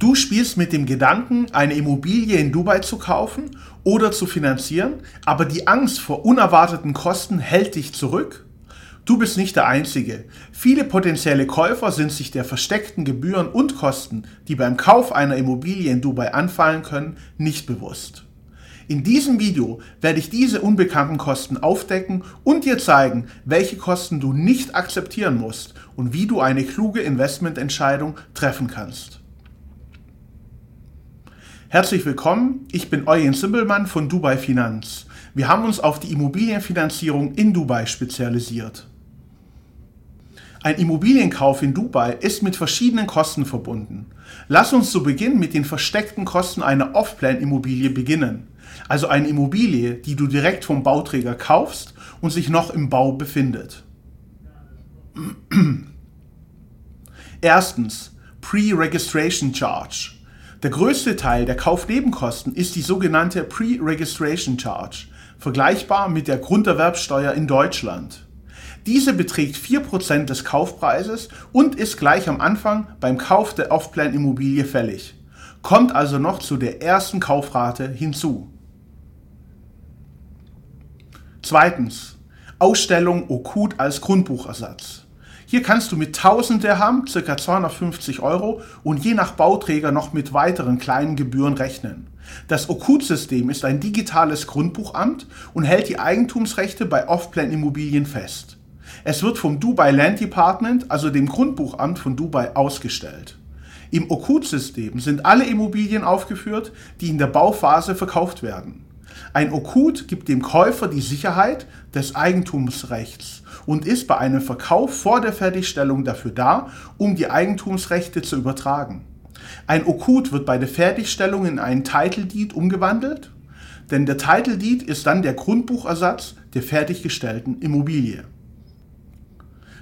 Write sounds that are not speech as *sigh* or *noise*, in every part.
Du spielst mit dem Gedanken, eine Immobilie in Dubai zu kaufen oder zu finanzieren, aber die Angst vor unerwarteten Kosten hält dich zurück? Du bist nicht der Einzige. Viele potenzielle Käufer sind sich der versteckten Gebühren und Kosten, die beim Kauf einer Immobilie in Dubai anfallen können, nicht bewusst. In diesem Video werde ich diese unbekannten Kosten aufdecken und dir zeigen, welche Kosten du nicht akzeptieren musst und wie du eine kluge Investmententscheidung treffen kannst. Herzlich willkommen, ich bin Eugen Simbelmann von Dubai Finanz. Wir haben uns auf die Immobilienfinanzierung in Dubai spezialisiert. Ein Immobilienkauf in Dubai ist mit verschiedenen Kosten verbunden. Lass uns zu Beginn mit den versteckten Kosten einer Off-Plan-Immobilie beginnen. Also eine Immobilie, die du direkt vom Bauträger kaufst und sich noch im Bau befindet. *clears throat* Erstens, Pre-Registration Charge. Der größte Teil der Kaufnebenkosten ist die sogenannte Pre-Registration Charge, vergleichbar mit der Grunderwerbsteuer in Deutschland. Diese beträgt 4% des Kaufpreises und ist gleich am Anfang beim Kauf der Off-Plan-Immobilie fällig, kommt also noch zu der ersten Kaufrate hinzu. Zweitens. Ausstellung Okut als Grundbuchersatz. Hier kannst du mit 1000 Dirham, ca. 250 Euro und je nach Bauträger noch mit weiteren kleinen Gebühren rechnen. Das Okut-System ist ein digitales Grundbuchamt und hält die Eigentumsrechte bei Off-Plan-Immobilien fest. Es wird vom Dubai Land Department, also dem Grundbuchamt von Dubai, ausgestellt. Im Okut-System sind alle Immobilien aufgeführt, die in der Bauphase verkauft werden. Ein Okut gibt dem Käufer die Sicherheit des Eigentumsrechts und ist bei einem Verkauf vor der Fertigstellung dafür da, um die Eigentumsrechte zu übertragen. Ein Okut wird bei der Fertigstellung in einen Title Deed umgewandelt, denn der Title Deed ist dann der Grundbuchersatz der fertiggestellten Immobilie.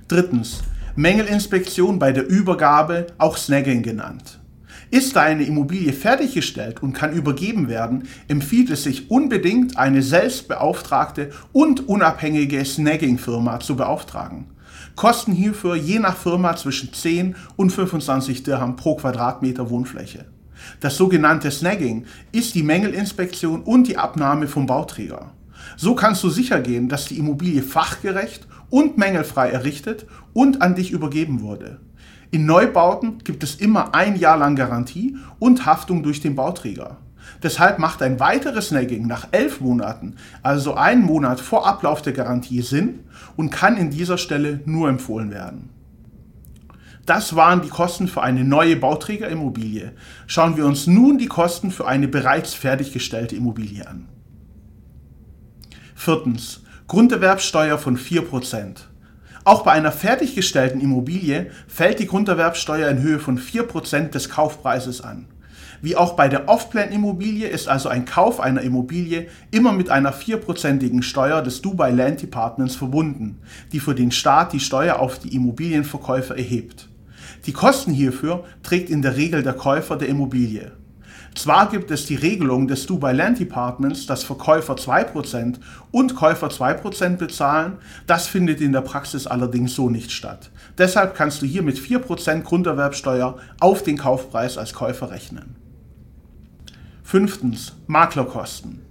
Drittens. Mängelinspektion bei der Übergabe, auch Snagging genannt. Ist deine Immobilie fertiggestellt und kann übergeben werden, empfiehlt es sich unbedingt, eine selbstbeauftragte und unabhängige Snagging-Firma zu beauftragen. Kosten hierfür je nach Firma zwischen 10 und 25 Dirham pro Quadratmeter Wohnfläche. Das sogenannte Snagging ist die Mängelinspektion und die Abnahme vom Bauträger. So kannst du sicher gehen, dass die Immobilie fachgerecht und mängelfrei errichtet und an dich übergeben wurde. In Neubauten gibt es immer ein Jahr lang Garantie und Haftung durch den Bauträger. Deshalb macht ein weiteres Snagging nach elf Monaten, also einen Monat vor Ablauf der Garantie, Sinn und kann in dieser Stelle nur empfohlen werden. Das waren die Kosten für eine neue Bauträgerimmobilie. Schauen wir uns nun die Kosten für eine bereits fertiggestellte Immobilie an. Viertens. Grunderwerbsteuer von 4%. Auch bei einer fertiggestellten Immobilie fällt die Grunderwerbsteuer in Höhe von 4% des Kaufpreises an. Wie auch bei der Off-Plan-Immobilie ist also ein Kauf einer Immobilie immer mit einer vierprozentigen Steuer des Dubai Land Departments verbunden, die für den Staat die Steuer auf die Immobilienverkäufer erhebt. Die Kosten hierfür trägt in der Regel der Käufer der Immobilie. Zwar gibt es die Regelung des Dubai Land Departments, dass Verkäufer 2% und Käufer 2% bezahlen, das findet in der Praxis allerdings so nicht statt. Deshalb kannst du hier mit 4% Grunderwerbsteuer auf den Kaufpreis als Käufer rechnen. Fünftens. Maklerkosten.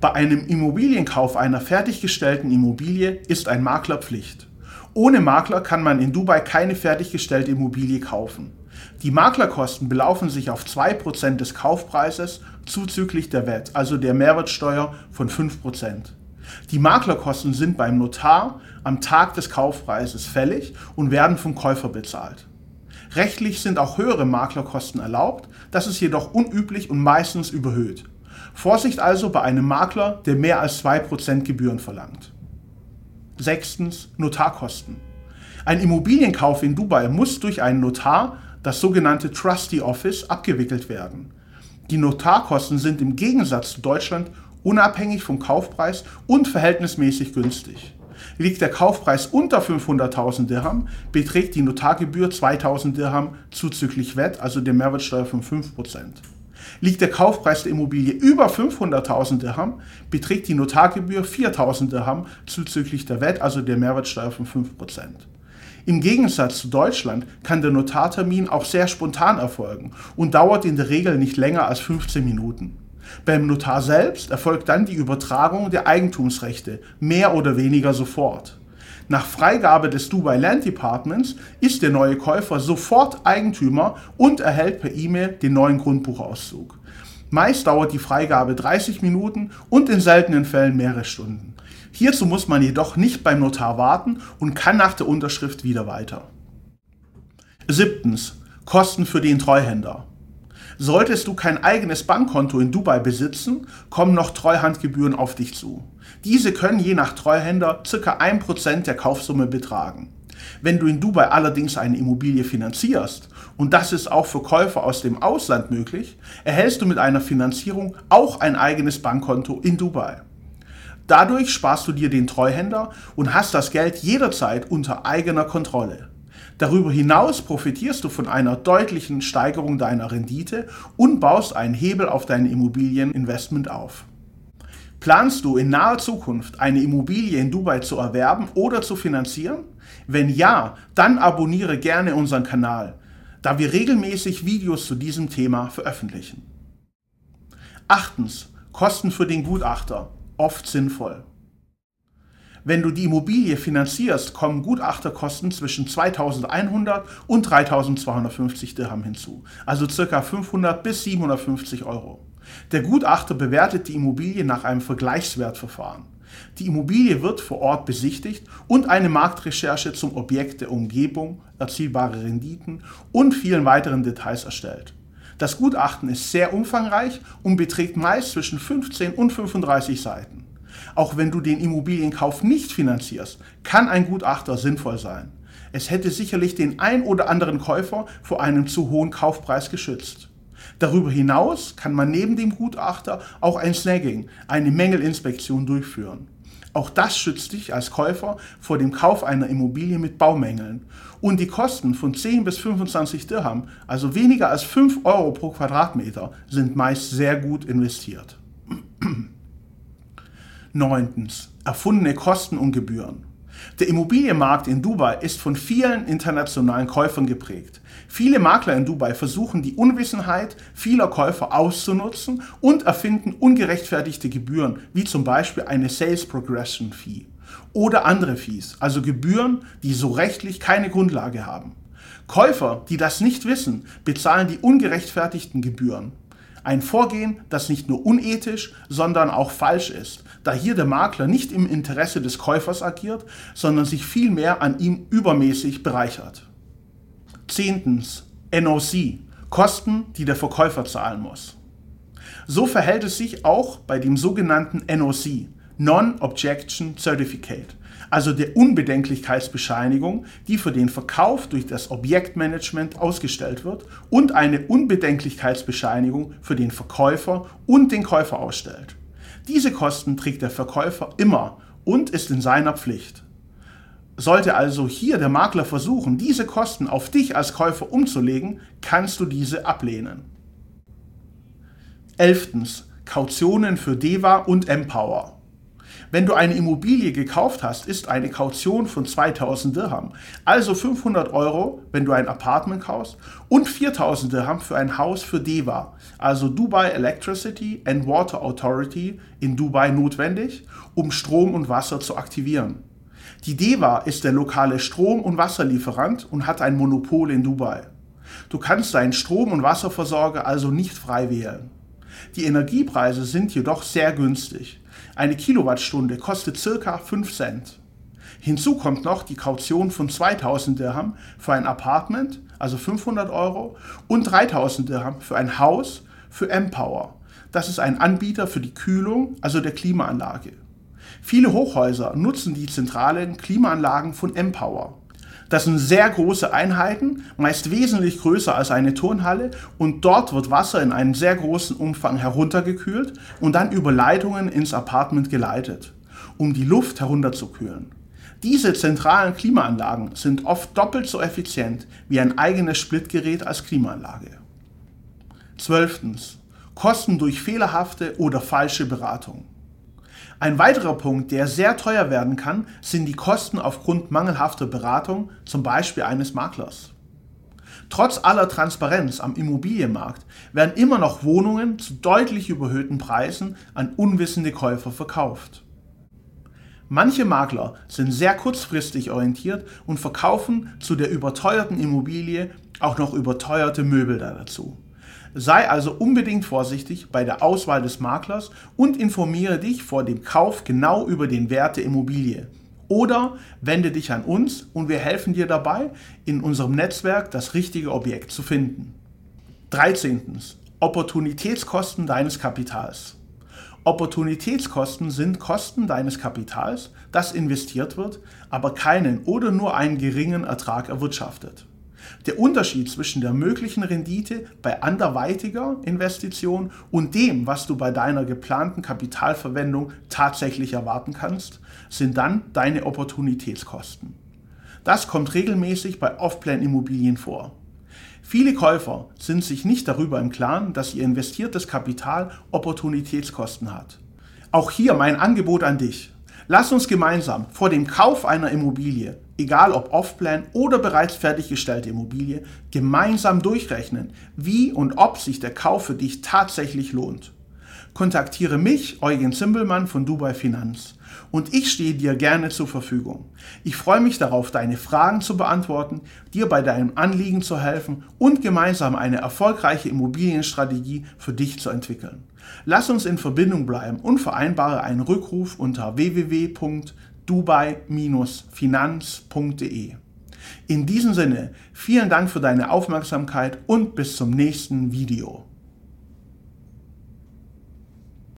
Bei einem Immobilienkauf einer fertiggestellten Immobilie ist ein Makler Pflicht. Ohne Makler kann man in Dubai keine fertiggestellte Immobilie kaufen. Die Maklerkosten belaufen sich auf 2% des Kaufpreises zuzüglich der VAT, also der Mehrwertsteuer von 5%. Die Maklerkosten sind beim Notar am Tag des Kaufpreises fällig und werden vom Käufer bezahlt. Rechtlich sind auch höhere Maklerkosten erlaubt, das ist jedoch unüblich und meistens überhöht. Vorsicht also bei einem Makler, der mehr als 2% Gebühren verlangt. Sechstens Notarkosten. Ein Immobilienkauf in Dubai muss durch einen Notar das sogenannte Trustee Office, abgewickelt werden. Die Notarkosten sind im Gegensatz zu Deutschland unabhängig vom Kaufpreis und verhältnismäßig günstig. Liegt der Kaufpreis unter 500.000 Dirham, beträgt die Notargebühr 2.000 Dirham zuzüglich VAT, also der Mehrwertsteuer von 5%. Liegt der Kaufpreis der Immobilie über 500.000 Dirham, beträgt die Notargebühr 4.000 Dirham zuzüglich der VAT, also der Mehrwertsteuer von 5%. Im Gegensatz zu Deutschland kann der Notartermin auch sehr spontan erfolgen und dauert in der Regel nicht länger als 15 Minuten. Beim Notar selbst erfolgt dann die Übertragung der Eigentumsrechte mehr oder weniger sofort. Nach Freigabe des Dubai Land Departments ist der neue Käufer sofort Eigentümer und erhält per E-Mail den neuen Grundbuchauszug. Meist dauert die Freigabe 30 Minuten und in seltenen Fällen mehrere Stunden. Hierzu muss man jedoch nicht beim Notar warten und kann nach der Unterschrift wieder weiter. Siebtens. Kosten für den Treuhänder. Solltest du kein eigenes Bankkonto in Dubai besitzen, kommen noch Treuhandgebühren auf dich zu. Diese können je nach Treuhänder ca. 1% der Kaufsumme betragen. Wenn du in Dubai allerdings eine Immobilie finanzierst, und das ist auch für Käufer aus dem Ausland möglich, erhältst du mit einer Finanzierung auch ein eigenes Bankkonto in Dubai. Dadurch sparst du dir den Treuhänder und hast das Geld jederzeit unter eigener Kontrolle. Darüber hinaus profitierst du von einer deutlichen Steigerung deiner Rendite und baust einen Hebel auf dein Immobilieninvestment auf. Planst du in naher Zukunft eine Immobilie in Dubai zu erwerben oder zu finanzieren? Wenn ja, dann abonniere gerne unseren Kanal, da wir regelmäßig Videos zu diesem Thema veröffentlichen. Achtens. Kosten für den Gutachter. Oft sinnvoll. Wenn du die Immobilie finanzierst, kommen Gutachterkosten zwischen 2100 und 3250 Dirham hinzu, also ca. 500 bis 750 Euro. Der Gutachter bewertet die Immobilie nach einem Vergleichswertverfahren. Die Immobilie wird vor Ort besichtigt und eine Marktrecherche zum Objekt der Umgebung, erzielbare Renditen und vielen weiteren Details erstellt. Das Gutachten ist sehr umfangreich und beträgt meist zwischen 15 und 35 Seiten. Auch wenn du den Immobilienkauf nicht finanzierst, kann ein Gutachter sinnvoll sein. Es hätte sicherlich den ein oder anderen Käufer vor einem zu hohen Kaufpreis geschützt. Darüber hinaus kann man neben dem Gutachter auch ein Snagging, eine Mängelinspektion durchführen. Auch das schützt dich als Käufer vor dem Kauf einer Immobilie mit Baumängeln. Und die Kosten von 10 bis 25 Dirham, also weniger als 5 Euro pro Quadratmeter, sind meist sehr gut investiert. *clears throat* Neuntens. Erfundene Kosten und Gebühren. Der Immobilienmarkt in Dubai ist von vielen internationalen Käufern geprägt. Viele Makler in Dubai versuchen die Unwissenheit vieler Käufer auszunutzen und erfinden ungerechtfertigte Gebühren, wie zum Beispiel eine Sales Progression Fee oder andere Fees, also Gebühren, die so rechtlich keine Grundlage haben. Käufer, die das nicht wissen, bezahlen die ungerechtfertigten Gebühren. Ein Vorgehen, das nicht nur unethisch, sondern auch falsch ist, da hier der Makler nicht im Interesse des Käufers agiert, sondern sich vielmehr an ihm übermäßig bereichert. Zehntens. NOC. Kosten, die der Verkäufer zahlen muss. So verhält es sich auch bei dem sogenannten NOC, Non-Objection Certificate, also der Unbedenklichkeitsbescheinigung, die für den Verkauf durch das Objektmanagement ausgestellt wird und eine Unbedenklichkeitsbescheinigung für den Verkäufer und den Käufer ausstellt. Diese Kosten trägt der Verkäufer immer und ist in seiner Pflicht. Sollte also hier der Makler versuchen, diese Kosten auf dich als Käufer umzulegen, kannst du diese ablehnen. 11. Kautionen für DEWA und Empower. Wenn du eine Immobilie gekauft hast, ist eine Kaution von 2000 Dirham, also 500 Euro, wenn du ein Apartment kaufst, und 4000 Dirham für ein Haus für DEWA, also Dubai Electricity and Water Authority in Dubai notwendig, um Strom und Wasser zu aktivieren. Die DEWA ist der lokale Strom- und Wasserlieferant und hat ein Monopol in Dubai. Du kannst deinen Strom- und Wasserversorger also nicht frei wählen. Die Energiepreise sind jedoch sehr günstig. Eine Kilowattstunde kostet circa 5 Cent. Hinzu kommt noch die Kaution von 2000 Dirham für ein Apartment, also 500 Euro, und 3000 Dirham für ein Haus für Empower. Das ist ein Anbieter für die Kühlung, also der Klimaanlage. Viele Hochhäuser nutzen die zentralen Klimaanlagen von Empower. Das sind sehr große Einheiten, meist wesentlich größer als eine Turnhalle und dort wird Wasser in einem sehr großen Umfang heruntergekühlt und dann über Leitungen ins Apartment geleitet, um die Luft herunterzukühlen. Diese zentralen Klimaanlagen sind oft doppelt so effizient wie ein eigenes Splitgerät als Klimaanlage. 12. Kosten durch fehlerhafte oder falsche Beratung. Ein weiterer Punkt, der sehr teuer werden kann, sind die Kosten aufgrund mangelhafter Beratung, zum Beispiel eines Maklers. Trotz aller Transparenz am Immobilienmarkt werden immer noch Wohnungen zu deutlich überhöhten Preisen an unwissende Käufer verkauft. Manche Makler sind sehr kurzfristig orientiert und verkaufen zu der überteuerten Immobilie auch noch überteuerte Möbel dazu. Sei also unbedingt vorsichtig bei der Auswahl des Maklers und informiere dich vor dem Kauf genau über den Wert der Immobilie. Oder wende dich an uns und wir helfen dir dabei, in unserem Netzwerk das richtige Objekt zu finden. 13. Opportunitätskosten deines Kapitals. Opportunitätskosten sind Kosten deines Kapitals, das investiert wird, aber keinen oder nur einen geringen Ertrag erwirtschaftet. Der Unterschied zwischen der möglichen Rendite bei anderweitiger Investition und dem, was du bei deiner geplanten Kapitalverwendung tatsächlich erwarten kannst, sind dann deine Opportunitätskosten. Das kommt regelmäßig bei Off-Plan-Immobilien vor. Viele Käufer sind sich nicht darüber im Klaren, dass ihr investiertes Kapital Opportunitätskosten hat. Auch hier mein Angebot an dich. Lass uns gemeinsam vor dem Kauf einer Immobilie egal ob Off-Plan oder bereits fertiggestellte Immobilie, gemeinsam durchrechnen, wie und ob sich der Kauf für dich tatsächlich lohnt. Kontaktiere mich, Eugen Zimbelmann von Dubai Finanz und ich stehe dir gerne zur Verfügung. Ich freue mich darauf, deine Fragen zu beantworten, dir bei deinem Anliegen zu helfen und gemeinsam eine erfolgreiche Immobilienstrategie für dich zu entwickeln. Lass uns in Verbindung bleiben und vereinbare einen Rückruf unter www dubai-finanz.de. In diesem Sinne, vielen Dank für deine Aufmerksamkeit und bis zum nächsten Video.